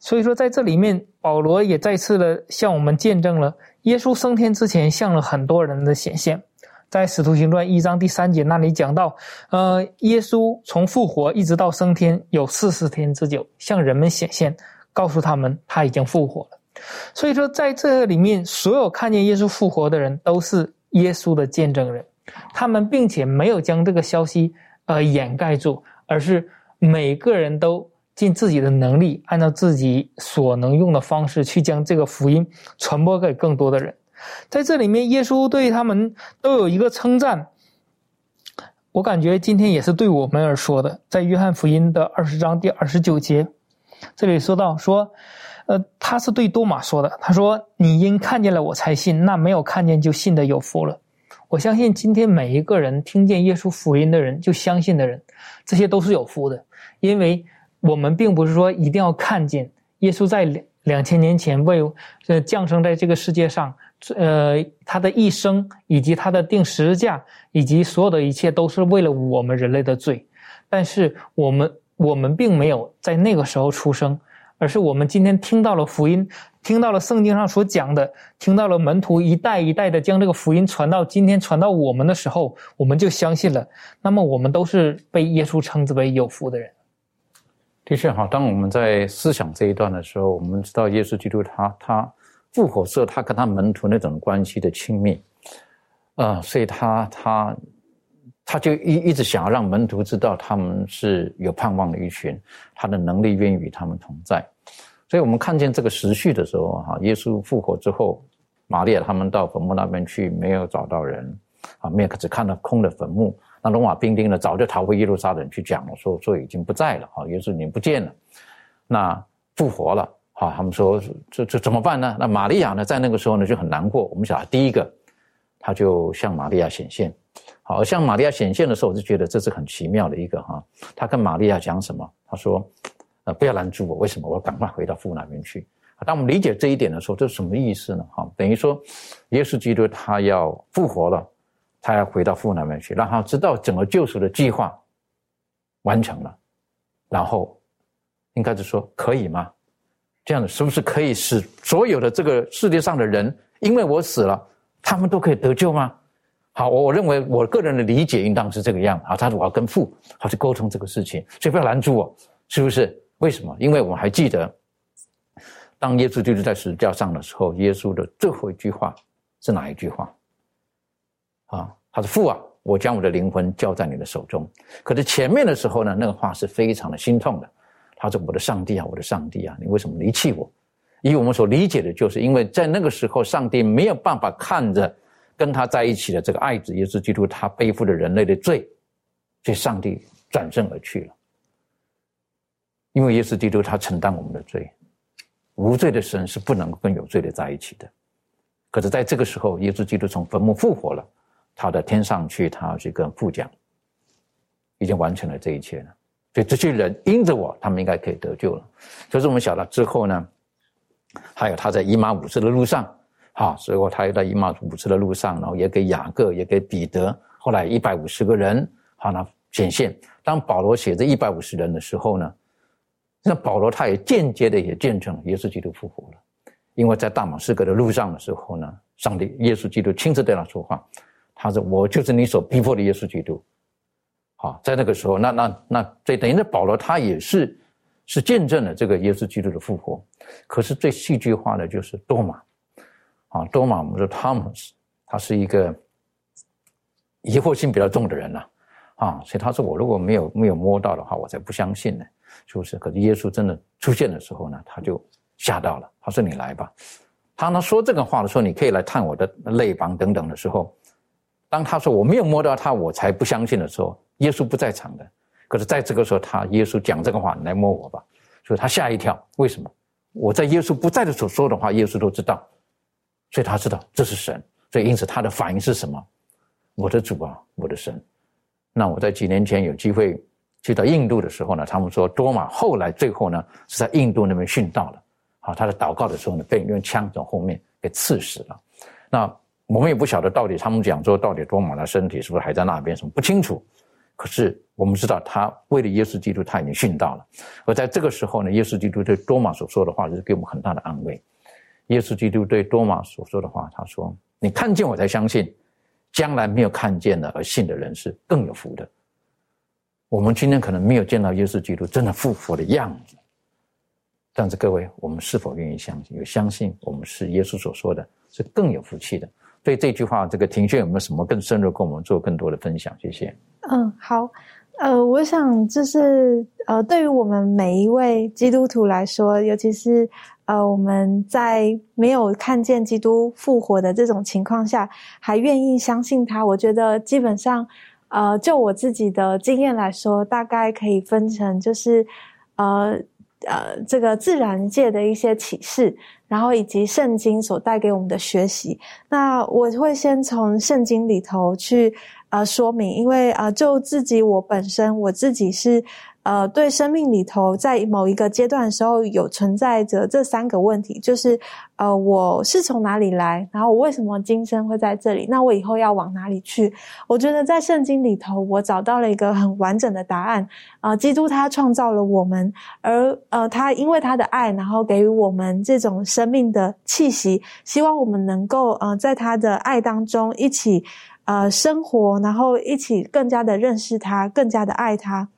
所以说，在这里面，保罗也再次的向我们见证了耶稣升天之前向了很多人的显现。在《使徒行传》一章第三节那里讲到，呃，耶稣从复活一直到升天有四十天之久，向人们显现，告诉他们他已经复活了。所以说，在这里面，所有看见耶稣复活的人都是耶稣的见证人，他们并且没有将这个消息呃掩盖住，而是每个人都。尽自己的能力，按照自己所能用的方式去将这个福音传播给更多的人。在这里面，耶稣对他们都有一个称赞。我感觉今天也是对我们而说的。在约翰福音的二十章第二十九节，这里说到说，呃，他是对多马说的。他说：“你因看见了我才信，那没有看见就信的有福了。”我相信今天每一个人听见耶稣福音的人就相信的人，这些都是有福的，因为。我们并不是说一定要看见耶稣在两两千年前为呃降生在这个世界上，呃他的一生以及他的定十字架以及所有的一切都是为了我们人类的罪，但是我们我们并没有在那个时候出生，而是我们今天听到了福音，听到了圣经上所讲的，听到了门徒一代一代的将这个福音传到今天传到我们的时候，我们就相信了。那么我们都是被耶稣称之为有福的人。的确哈，当我们在思想这一段的时候，我们知道耶稣基督他他复活时候，他跟他门徒那种关系的亲密，啊，所以他他他就一一直想要让门徒知道他们是有盼望的一群，他的能力愿意与他们同在。所以我们看见这个时序的时候哈，耶稣复活之后，玛利亚他们到坟墓那边去，没有找到人，啊，没有只看到空的坟墓。那罗马兵丁呢，早就逃回耶路撒冷去讲了，说说已经不在了，哈，耶稣已经不见了，那复活了，哈，他们说这这怎么办呢？那玛利亚呢，在那个时候呢就很难过。我们想，第一个，他就向玛利亚显现，好，向玛利亚显现的时候，我就觉得这是很奇妙的一个哈。他跟玛利亚讲什么？他说，呃，不要拦住我，为什么？我要赶快回到父那边去。当我们理解这一点的时候，这是什么意思呢？哈，等于说，耶稣基督他要复活了。他要回到父那边去，让他知道整个救赎的计划完成了，然后应该是说可以吗？这样子是不是可以使所有的这个世界上的人，因为我死了，他们都可以得救吗？好，我我认为我个人的理解应当是这个样啊。他说我要跟父好去沟通这个事情，所以不要拦住我，是不是？为什么？因为我们还记得，当耶稣就是在十字架上的时候，耶稣的最后一句话是哪一句话？啊，他说父啊，我将我的灵魂交在你的手中。可是前面的时候呢，那个话是非常的心痛的。他说：“我的上帝啊，我的上帝啊，你为什么离弃我？”以我们所理解的，就是因为在那个时候，上帝没有办法看着跟他在一起的这个爱子耶稣基督，他背负着人类的罪，所以上帝转身而去了。因为耶稣基督他承担我们的罪，无罪的神是不能够跟有罪的在一起的。可是，在这个时候，耶稣基督从坟墓复活了，他的天上去，他去跟父讲，已经完成了这一切了。所以，这些人因着我，他们应该可以得救了。可是，我们晓得之后呢，还有他在以马五次的路上，好，所以他又在以马五次的路上，然后也给雅各，也给彼得，后来一百五十个人，好，那显现。当保罗写这一百五十人的时候呢，那保罗他也间接的也见证了耶稣基督复活了。因为在大马士革的路上的时候呢，上帝耶稣基督亲自对他说话，他说：“我就是你所逼迫的耶稣基督。”好，在那个时候，那那那，这等于那保罗他也是是见证了这个耶稣基督的复活。可是最戏剧化的就是多马，啊，多马我们说 Thomas，他是一个疑惑性比较重的人呐，啊，所以他说我如果没有没有摸到的话，我才不相信呢，是不是？可是耶稣真的出现的时候呢，他就吓到了，他说你来吧。当他说这个话的时候，你可以来探我的肋膀等等的时候，当他说我没有摸到他，我才不相信的时候，耶稣不在场的。可是在这个时候，他耶稣讲这个话，你来摸我吧，所以他吓一跳。为什么？我在耶稣不在的时候说的话，耶稣都知道，所以他知道这是神。所以因此他的反应是什么？我的主啊，我的神。那我在几年前有机会去到印度的时候呢，他们说多马后来最后呢是在印度那边殉道了。好，他在祷告的时候呢，被用枪从后面给刺死了。那我们也不晓得到底他们讲说到底多马的身体是不是还在那边，什么不清楚。可是我们知道，他为了耶稣基督，他已经殉道了。而在这个时候呢，耶稣基督对多马所说的话，就是给我们很大的安慰。耶稣基督对多马所说的话，他说：“你看见我才相信，将来没有看见的而信的人是更有福的。”我们今天可能没有见到耶稣基督真的复活的样子。但是各位，我们是否愿意相信？有相信我们是耶稣所说的，是更有福气的。对这句话，这个庭轩有没有什么更深入跟我们做更多的分享？谢谢。嗯，好。呃，我想就是呃，对于我们每一位基督徒来说，尤其是呃，我们在没有看见基督复活的这种情况下，还愿意相信他，我觉得基本上，呃，就我自己的经验来说，大概可以分成就是呃。呃，这个自然界的一些启示，然后以及圣经所带给我们的学习，那我会先从圣经里头去呃说明，因为啊，就自己我本身我自己是。呃，对生命里头，在某一个阶段的时候，有存在着这三个问题，就是呃，我是从哪里来，然后我为什么今生会在这里？那我以后要往哪里去？我觉得在圣经里头，我找到了一个很完整的答案。啊，基督他创造了我们，而呃，他因为他的爱，然后给予我们这种生命的气息，希望我们能够呃，在他的爱当中一起呃生活，然后一起更加的认识他，更加的爱他。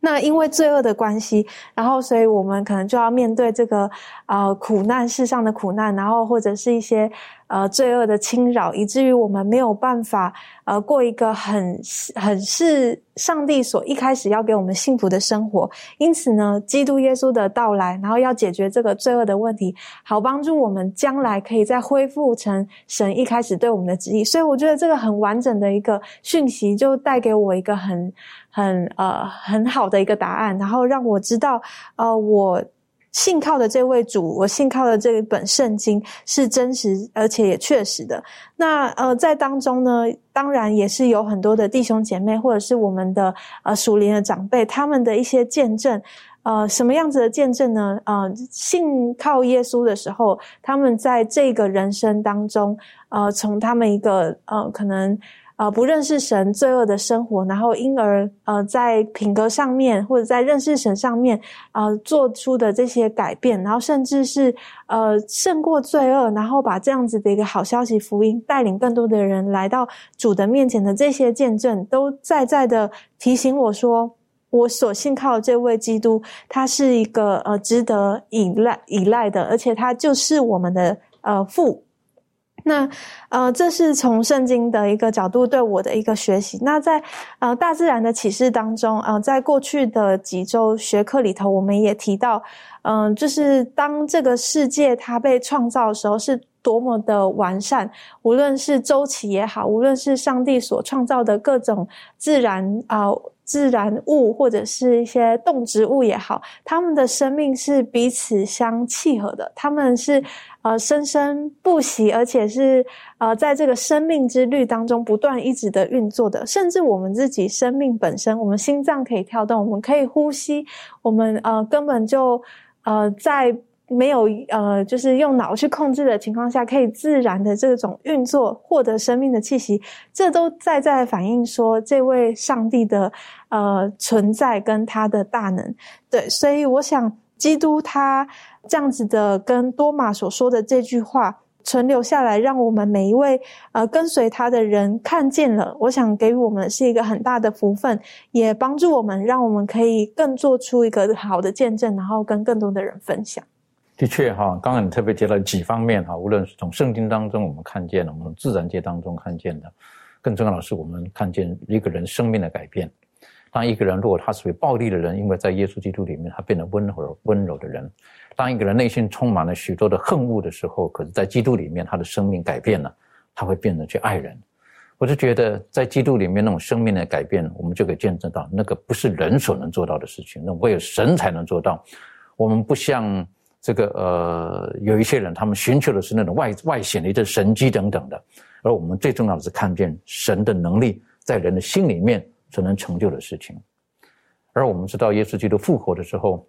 那因为罪恶的关系，然后所以我们可能就要面对这个呃苦难世上的苦难，然后或者是一些呃罪恶的侵扰，以至于我们没有办法呃过一个很很是上帝所一开始要给我们幸福的生活。因此呢，基督耶稣的到来，然后要解决这个罪恶的问题，好帮助我们将来可以再恢复成神一开始对我们的旨意。所以我觉得这个很完整的一个讯息，就带给我一个很。很呃很好的一个答案，然后让我知道，呃，我信靠的这位主，我信靠的这一本圣经是真实而且也确实的。那呃，在当中呢，当然也是有很多的弟兄姐妹，或者是我们的呃属灵的长辈，他们的一些见证。呃，什么样子的见证呢？呃，信靠耶稣的时候，他们在这个人生当中，呃，从他们一个呃可能。呃，不认识神罪恶的生活，然后因而呃，在品格上面或者在认识神上面，呃，做出的这些改变，然后甚至是呃胜过罪恶，然后把这样子的一个好消息福音带领更多的人来到主的面前的这些见证，都在在的提醒我说，我所信靠这位基督，他是一个呃值得依赖依赖的，而且他就是我们的呃父。那，呃，这是从圣经的一个角度对我的一个学习。那在呃大自然的启示当中，呃，在过去的几周学课里头，我们也提到，嗯，就是当这个世界它被创造的时候，是多么的完善，无论是周期也好，无论是上帝所创造的各种自然啊。自然物或者是一些动植物也好，它们的生命是彼此相契合的，他们是呃生生不息，而且是呃在这个生命之律当中不断一直的运作的。甚至我们自己生命本身，我们心脏可以跳动，我们可以呼吸，我们呃根本就呃在。没有呃，就是用脑去控制的情况下，可以自然的这种运作，获得生命的气息，这都在在反映说这位上帝的呃存在跟他的大能。对，所以我想，基督他这样子的跟多马所说的这句话，存留下来，让我们每一位呃跟随他的人看见了。我想给予我们是一个很大的福分，也帮助我们，让我们可以更做出一个好的见证，然后跟更多的人分享。的确哈，刚刚你特别提到几方面哈，无论是从圣经当中我们看见的，我们从自然界当中看见的，更重要的是我们看见一个人生命的改变。当一个人如果他属于暴力的人，因为在耶稣基督里面他变得温柔温柔的人；当一个人内心充满了许多的恨恶的时候，可是在基督里面他的生命改变了，他会变得去爱人。我就觉得在基督里面那种生命的改变，我们就可以见证到那个不是人所能做到的事情，那唯有神才能做到。我们不像。这个呃，有一些人，他们寻求的是那种外外显的一些神迹等等的，而我们最重要的是看见神的能力在人的心里面所能成就的事情。而我们知道，耶稣基督复活的时候，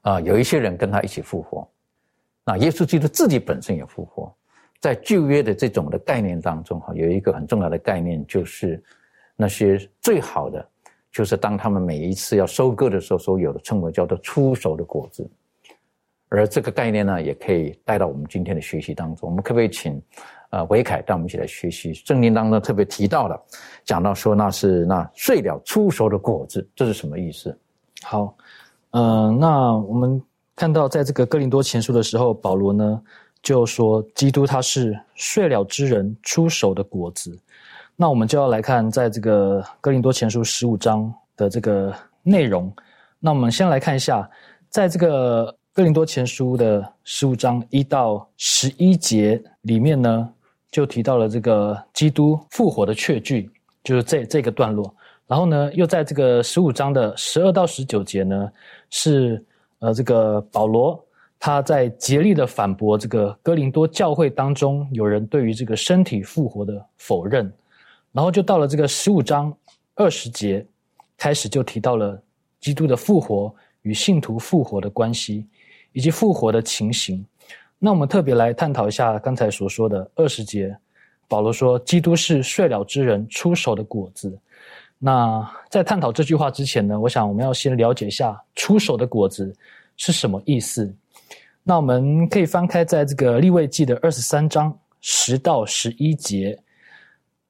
啊，有一些人跟他一起复活。那耶稣基督自己本身也复活。在旧约的这种的概念当中，哈，有一个很重要的概念，就是那些最好的，就是当他们每一次要收割的时候，所有的称为叫做出熟的果子。而这个概念呢，也可以带到我们今天的学习当中。我们可不可以请，呃，维凯带我们一起来学习圣经当中特别提到的，讲到说那是那碎了出熟的果子，这是什么意思？好，嗯，那我们看到在这个哥林多前书的时候，保罗呢就说基督他是睡了之人出熟的果子。那我们就要来看在这个哥林多前书十五章的这个内容。那我们先来看一下，在这个。哥林多前书的十五章一到十一节里面呢，就提到了这个基督复活的确据，就是这这个段落。然后呢，又在这个十五章的十二到十九节呢，是呃这个保罗他在竭力的反驳这个哥林多教会当中有人对于这个身体复活的否认。然后就到了这个十五章二十节，开始就提到了基督的复活与信徒复活的关系。以及复活的情形，那我们特别来探讨一下刚才所说的二十节。保罗说：“基督是睡了之人出手的果子。”那在探讨这句话之前呢，我想我们要先了解一下“出手的果子”是什么意思。那我们可以翻开在这个立位记的二十三章十到十一节。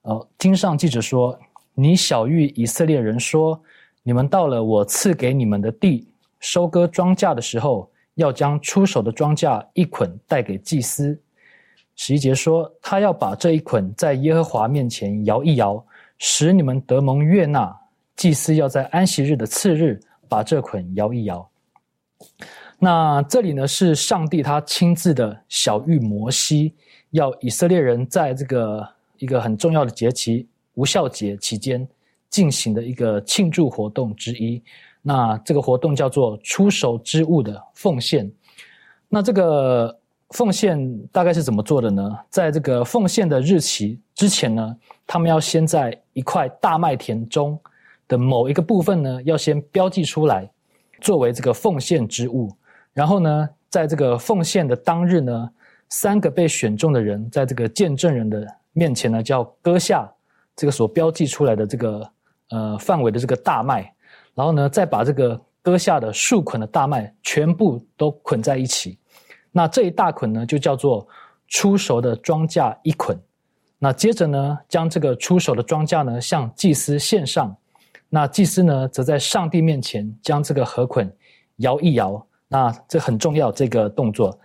呃，经上记者说：“你小谕以色列人说，你们到了我赐给你们的地，收割庄稼的时候。”要将出手的庄稼一捆带给祭司。十一节说，他要把这一捆在耶和华面前摇一摇，使你们得蒙悦纳。祭司要在安息日的次日把这捆摇一摇。那这里呢，是上帝他亲自的小谕摩西，要以色列人在这个一个很重要的节期无效节期间进行的一个庆祝活动之一。那这个活动叫做出手之物的奉献。那这个奉献大概是怎么做的呢？在这个奉献的日期之前呢，他们要先在一块大麦田中的某一个部分呢，要先标记出来，作为这个奉献之物。然后呢，在这个奉献的当日呢，三个被选中的人，在这个见证人的面前呢，就要割下这个所标记出来的这个呃范围的这个大麦。然后呢，再把这个割下的数捆的大麦全部都捆在一起，那这一大捆呢，就叫做出熟的庄稼一捆。那接着呢，将这个出熟的庄稼呢，向祭司献上。那祭司呢，则在上帝面前将这个禾捆摇一摇。那这很重要，这个动作，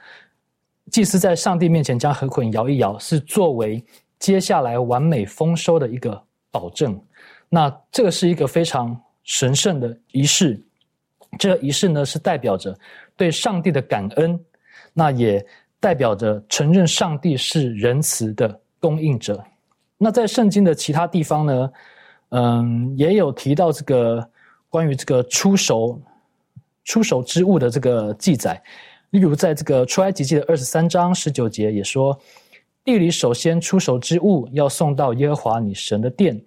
祭司在上帝面前将禾捆摇一摇，是作为接下来完美丰收的一个保证。那这个是一个非常。神圣的仪式，这个仪式呢是代表着对上帝的感恩，那也代表着承认上帝是仁慈的供应者。那在圣经的其他地方呢，嗯，也有提到这个关于这个出手出手之物的这个记载。例如，在这个出埃及记的二十三章十九节也说，地里首先出手之物要送到耶和华你神的殿。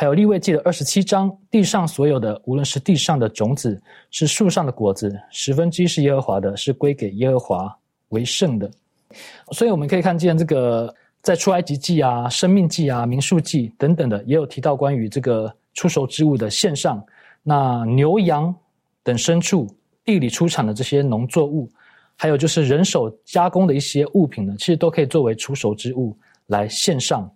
还有立位记的二十七章，地上所有的，无论是地上的种子，是树上的果子，十分之一是耶和华的，是归给耶和华为圣的。所以我们可以看见，这个在出埃及记啊、生命记啊、民数记等等的，也有提到关于这个出售之物的献上。那牛羊等牲畜，地里出产的这些农作物，还有就是人手加工的一些物品呢，其实都可以作为出售之物来献上。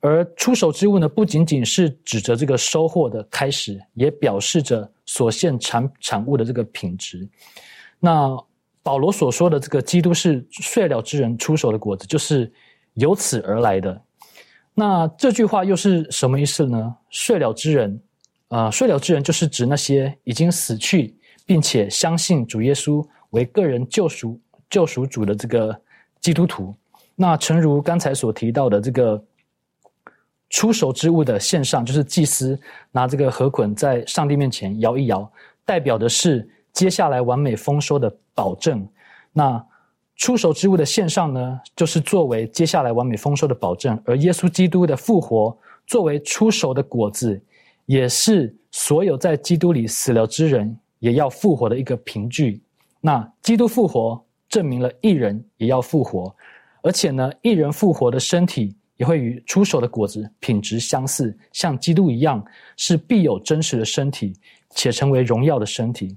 而出手之物呢，不仅仅是指着这个收获的开始，也表示着所献产产物的这个品质。那保罗所说的这个基督是睡了之人出手的果子，就是由此而来的。那这句话又是什么意思呢？睡了之人，啊，睡了之人就是指那些已经死去，并且相信主耶稣为个人救赎救赎主的这个基督徒。那诚如刚才所提到的这个。出手之物的献上，就是祭司拿这个河捆在上帝面前摇一摇，代表的是接下来完美丰收的保证。那出手之物的献上呢，就是作为接下来完美丰收的保证。而耶稣基督的复活，作为出手的果子，也是所有在基督里死了之人也要复活的一个凭据。那基督复活，证明了一人也要复活，而且呢，一人复活的身体。也会与出手的果子品质相似，像基督一样，是必有真实的身体，且成为荣耀的身体。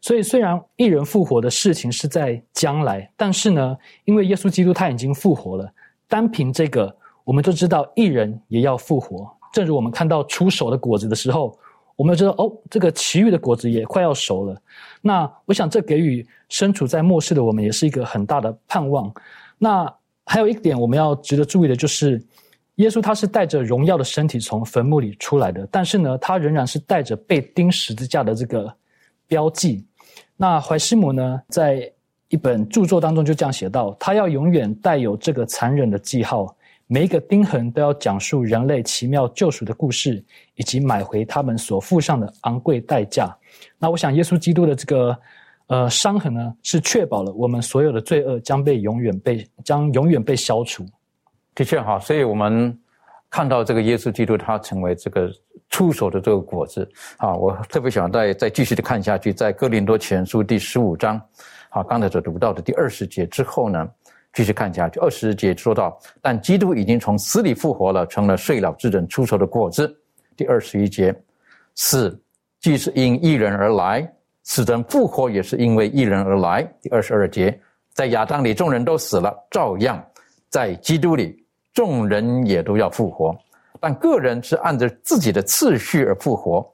所以，虽然一人复活的事情是在将来，但是呢，因为耶稣基督他已经复活了，单凭这个，我们就知道一人也要复活。正如我们看到出手的果子的时候，我们知道哦，这个其余的果子也快要熟了。那我想，这给予身处在末世的我们，也是一个很大的盼望。那。还有一点我们要值得注意的就是，耶稣他是带着荣耀的身体从坟墓里出来的，但是呢，他仍然是带着被钉十字架的这个标记。那怀师母呢，在一本著作当中就这样写道：他要永远带有这个残忍的记号，每一个钉痕都要讲述人类奇妙救赎的故事，以及买回他们所付上的昂贵代价。那我想，耶稣基督的这个。呃，伤痕呢是确保了我们所有的罪恶将被永远被将永远被消除。的确哈，所以我们看到这个耶稣基督他成为这个出手的这个果子啊，我特别想再再继续的看下去，在哥林多前书第十五章，好，刚才所读到的第二十节之后呢，继续看下去，二十节说到，但基督已经从死里复活了，成了睡了之人出手的果子。第二十一节，死既是因一人而来。死人复活也是因为一人而来。第二十二节，在亚当里众人都死了，照样在基督里众人也都要复活，但个人是按照自己的次序而复活。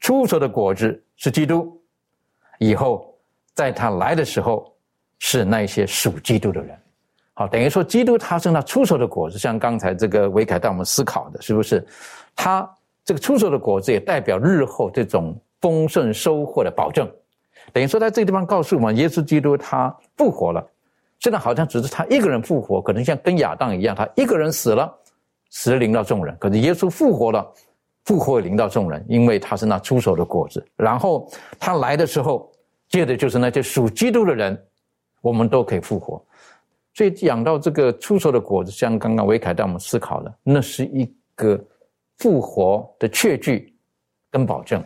出手的果子是基督，以后在他来的时候是那些属基督的人。好，等于说基督他是那出手的果子，像刚才这个维凯带我们思考的，是不是？他这个出手的果子也代表日后这种。丰盛收获的保证，等于说在这个地方告诉我们，耶稣基督他复活了。现在好像只是他一个人复活，可能像跟亚当一样，他一个人死了，死临到众人。可是耶稣复活了，复活临到众人，因为他是那出手的果子。然后他来的时候，接着就是那些属基督的人，我们都可以复活。所以讲到这个出手的果子，像刚刚维凯带我们思考的，那是一个复活的确据跟保证。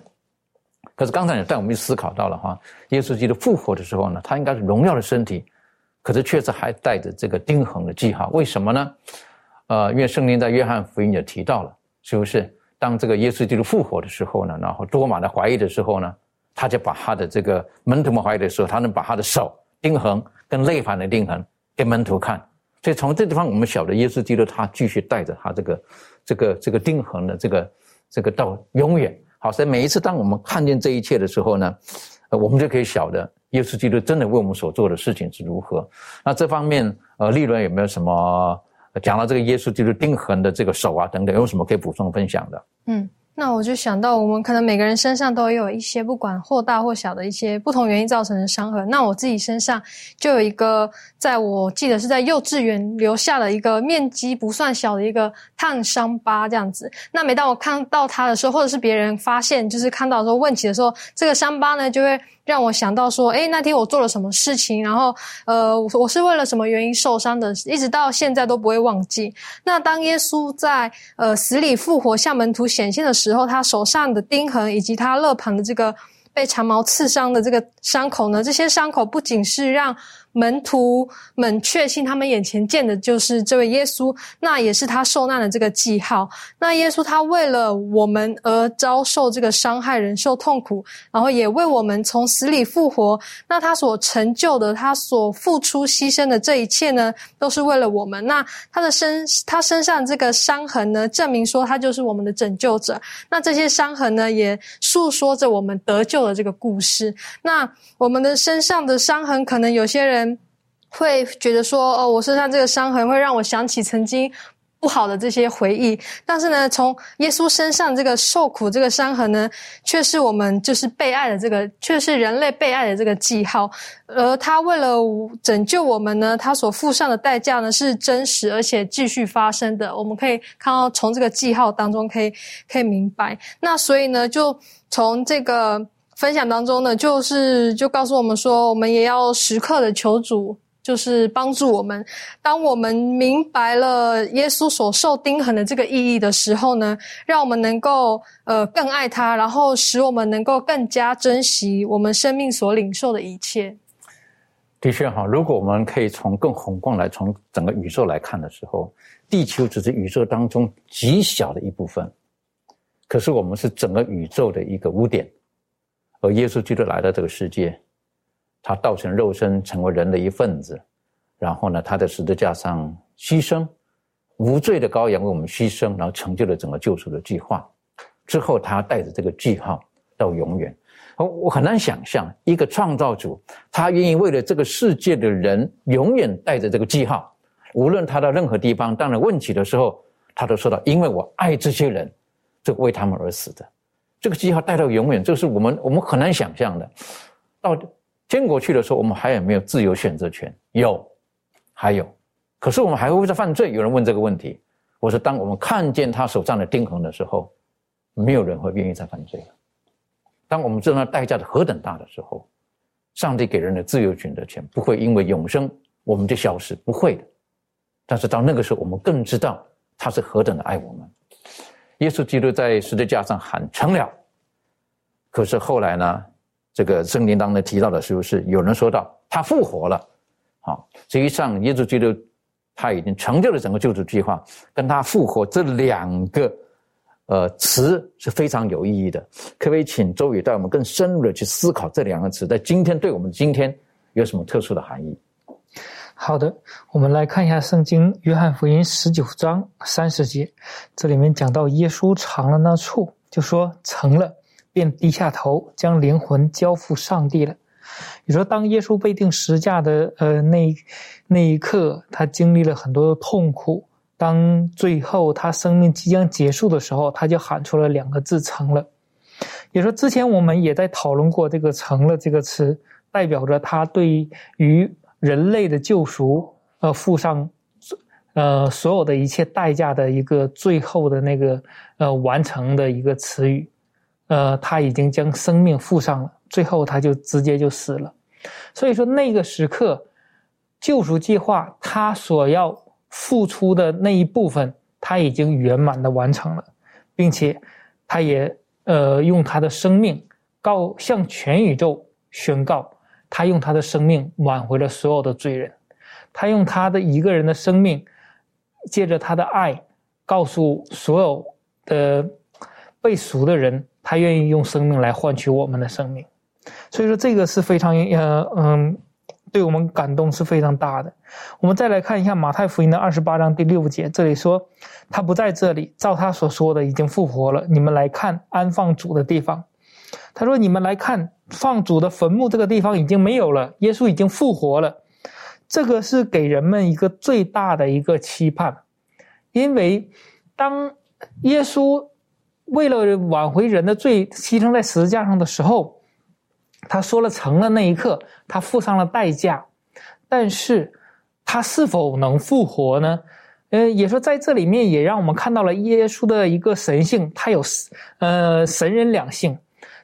可是刚才也带我们去思考到了哈，耶稣基督复活的时候呢，他应该是荣耀的身体，可是确实还带着这个钉痕的记号。为什么呢？呃，因为圣经在约翰福音也提到了，是不是？当这个耶稣基督复活的时候呢，然后多马的怀疑的时候呢，他就把他的这个门徒们怀疑的时候，他能把他的手钉痕跟肋旁的钉痕给门徒看。所以从这地方我们晓得，耶稣基督他继续带着他这个这个这个钉痕的这个这个到永远。好，所以每一次当我们看见这一切的时候呢，呃，我们就可以晓得耶稣基督真的为我们所做的事情是如何。那这方面，呃，利润有没有什么讲到这个耶稣基督钉痕的这个手啊等等，有什么可以补充分享的？嗯。那我就想到，我们可能每个人身上都有一些不管或大或小的一些不同原因造成的伤痕。那我自己身上就有一个，在我记得是在幼稚园留下了一个面积不算小的一个烫伤疤，这样子。那每当我看到它的时候，或者是别人发现，就是看到的时候问起的时候，这个伤疤呢就会。让我想到说，哎，那天我做了什么事情，然后，呃，我是为了什么原因受伤的，一直到现在都不会忘记。那当耶稣在呃死里复活向门徒显现的时候，他手上的钉痕以及他肋旁的这个被长矛刺伤的这个伤口呢，这些伤口不仅是让门徒们确信他们眼前见的就是这位耶稣，那也是他受难的这个记号。那耶稣他为了我们而遭受这个伤害，忍受痛苦，然后也为我们从死里复活。那他所成就的，他所付出牺牲的这一切呢，都是为了我们。那他的身，他身上这个伤痕呢，证明说他就是我们的拯救者。那这些伤痕呢，也诉说着我们得救的这个故事。那我们的身上的伤痕，可能有些人会觉得说，哦，我身上这个伤痕会让我想起曾经。不好的这些回忆，但是呢，从耶稣身上这个受苦、这个伤痕呢，却是我们就是被爱的这个，却是人类被爱的这个记号。而他为了拯救我们呢，他所付上的代价呢，是真实而且继续发生的。我们可以看到，从这个记号当中可以可以明白。那所以呢，就从这个分享当中呢，就是就告诉我们说，我们也要时刻的求主。就是帮助我们，当我们明白了耶稣所受钉痕的这个意义的时候呢，让我们能够呃更爱他，然后使我们能够更加珍惜我们生命所领受的一切。的确哈，如果我们可以从更宏观来，从整个宇宙来看的时候，地球只是宇宙当中极小的一部分，可是我们是整个宇宙的一个污点，而耶稣基督来到这个世界。他道成肉身，成为人的一份子，然后呢，他在十字架上牺牲，无罪的羔羊为我们牺牲，然后成就了整个救赎的计划。之后，他带着这个记号到永远。我我很难想象一个创造主，他愿意为了这个世界的人，永远带着这个记号，无论他到任何地方，当然问起的时候，他都说到：“因为我爱这些人，就为他们而死的。”这个记号带到永远，这是我们我们很难想象的。到。天国去的时候，我们还有没有自由选择权？有，还有。可是我们还会不会再犯罪？有人问这个问题。我说，当我们看见他手上的钉痕的时候，没有人会愿意再犯罪了。当我们知道那代价是何等大的时候，上帝给人的自由选择权不会因为永生我们就消失，不会的。但是到那个时候，我们更知道他是何等的爱我们。耶稣基督在十字架上喊成了，可是后来呢？这个圣经当中提到的是不是有人说到他复活了？好，实际上耶稣基督他已经成就了整个救赎计划，跟他复活这两个呃词是非常有意义的。可不可以请周宇带我们更深入的去思考这两个词在今天对我们今天有什么特殊的含义？好的，我们来看一下圣经约翰福音十九章三十节，这里面讲到耶稣尝了那醋，就说成了。便低下头，将灵魂交付上帝了。你说，当耶稣被钉十架的呃那那一刻，他经历了很多的痛苦。当最后他生命即将结束的时候，他就喊出了两个字：“成了。”也说，之前我们也在讨论过这个“成了”这个词，代表着他对于人类的救赎，呃，付上呃所有的一切代价的一个最后的那个呃完成的一个词语。呃，他已经将生命付上了，最后他就直接就死了。所以说，那个时刻，救赎计划他所要付出的那一部分，他已经圆满的完成了，并且他也呃用他的生命告向全宇宙宣告，他用他的生命挽回了所有的罪人，他用他的一个人的生命，借着他的爱，告诉所有的被赎的人。他愿意用生命来换取我们的生命，所以说这个是非常呃嗯，对我们感动是非常大的。我们再来看一下马太福音的二十八章第六节，这里说他不在这里，照他所说的已经复活了。你们来看安放主的地方。他说你们来看放主的坟墓这个地方已经没有了，耶稣已经复活了。这个是给人们一个最大的一个期盼，因为当耶稣。为了挽回人的罪，牺牲在十字架上的时候，他说了成了那一刻，他付上了代价。但是，他是否能复活呢？呃，也说在这里面也让我们看到了耶稣的一个神性，他有呃神人两性，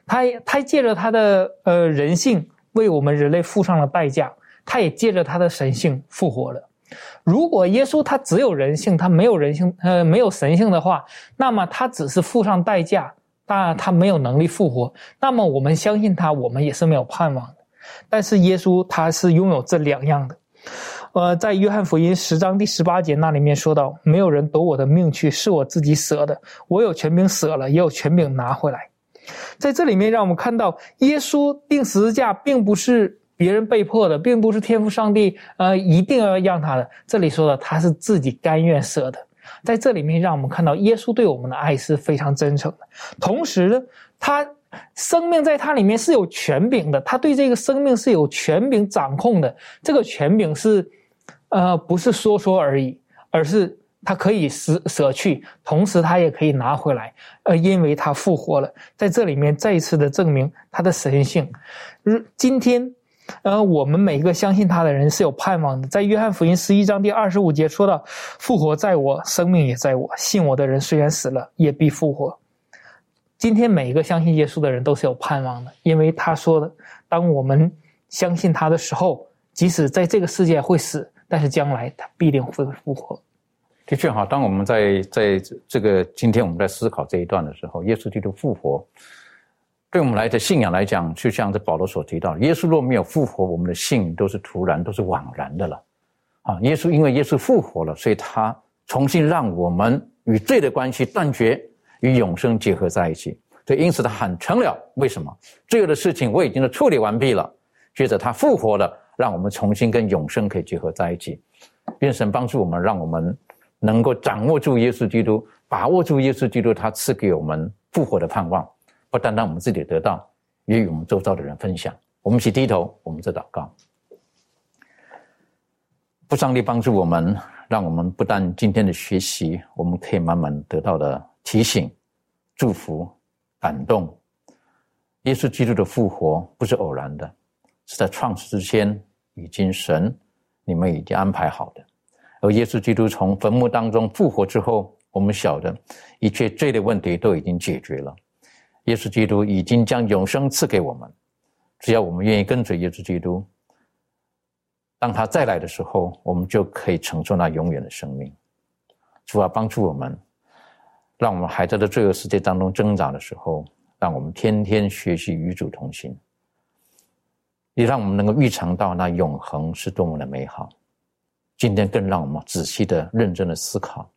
他他借着他的呃人性为我们人类付上了代价，他也借着他的神性复活了。如果耶稣他只有人性，他没有人性，呃，没有神性的话，那么他只是付上代价，但他没有能力复活。那么我们相信他，我们也是没有盼望的。但是耶稣他是拥有这两样的。呃，在约翰福音十章第十八节那里面说到：“没有人夺我的命去，是我自己舍的。我有权柄舍了，也有权柄拿回来。”在这里面，让我们看到耶稣钉十字架，并不是别人被迫的，并不是天赋上帝呃一定要让他的。这里说的他是自己甘愿舍的。在这里面，让我们看到耶稣对我们的爱是非常真诚的。同时呢，他生命在他里面是有权柄的，他对这个生命是有权柄掌控的。这个权柄是，呃，不是说说而已，而是他可以舍舍去，同时他也可以拿回来。呃，因为他复活了，在这里面再一次的证明他的神性。如今天。呃，我们每一个相信他的人是有盼望的。在约翰福音十一章第二十五节说到：“复活在我，生命也在我。信我的人虽然死了，也必复活。”今天每一个相信耶稣的人都是有盼望的，因为他说的：“当我们相信他的时候，即使在这个世界会死，但是将来他必定会复活。”的确哈，当我们在在这个今天我们在思考这一段的时候，耶稣基督复活。对我们来的信仰来讲，就像这保罗所提到，耶稣若没有复活，我们的信都是徒然，都是枉然的了。啊，耶稣因为耶稣复活了，所以他重新让我们与罪的关系断绝，与永生结合在一起。所以因此他喊成了。为什么？罪恶的事情我已经都处理完毕了。接着他复活了，让我们重新跟永生可以结合在一起。愿神帮助我们，让我们能够掌握住耶稣基督，把握住耶稣基督他赐给我们复活的盼望。不单单我们自己得到，也与我们周遭的人分享。我们一起低头，我们在祷告。不上帝帮助我们，让我们不但今天的学习，我们可以慢慢得到的提醒、祝福、感动。耶稣基督的复活不是偶然的，是在创世之前已经神你们已经安排好的。而耶稣基督从坟墓当中复活之后，我们晓得一切罪的问题都已经解决了。耶稣基督已经将永生赐给我们，只要我们愿意跟随耶稣基督，当他再来的时候，我们就可以承受那永远的生命。主啊，帮助我们，让我们还在这罪恶世界当中挣扎的时候，让我们天天学习与主同行，也让我们能够预尝到那永恒是多么的美好。今天更让我们仔细的、认真的思考，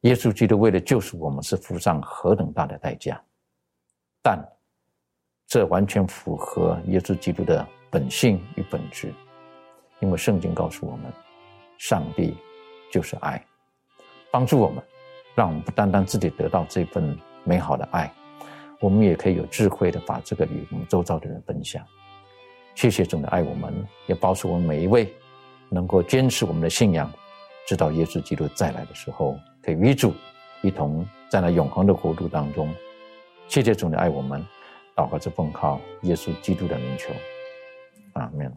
耶稣基督为了救赎我们，是付上何等大的代价。但这完全符合耶稣基督的本性与本质，因为圣经告诉我们，上帝就是爱，帮助我们，让我们不单单自己得到这份美好的爱，我们也可以有智慧的把这个与我们周遭的人分享。谢谢主的爱我们，也保守我们每一位能够坚持我们的信仰，直到耶稣基督再来的时候，可以与主一同在那永恒的国度当中。谢谢主的爱我们，祷告这奉靠耶稣基督的名求，阿门。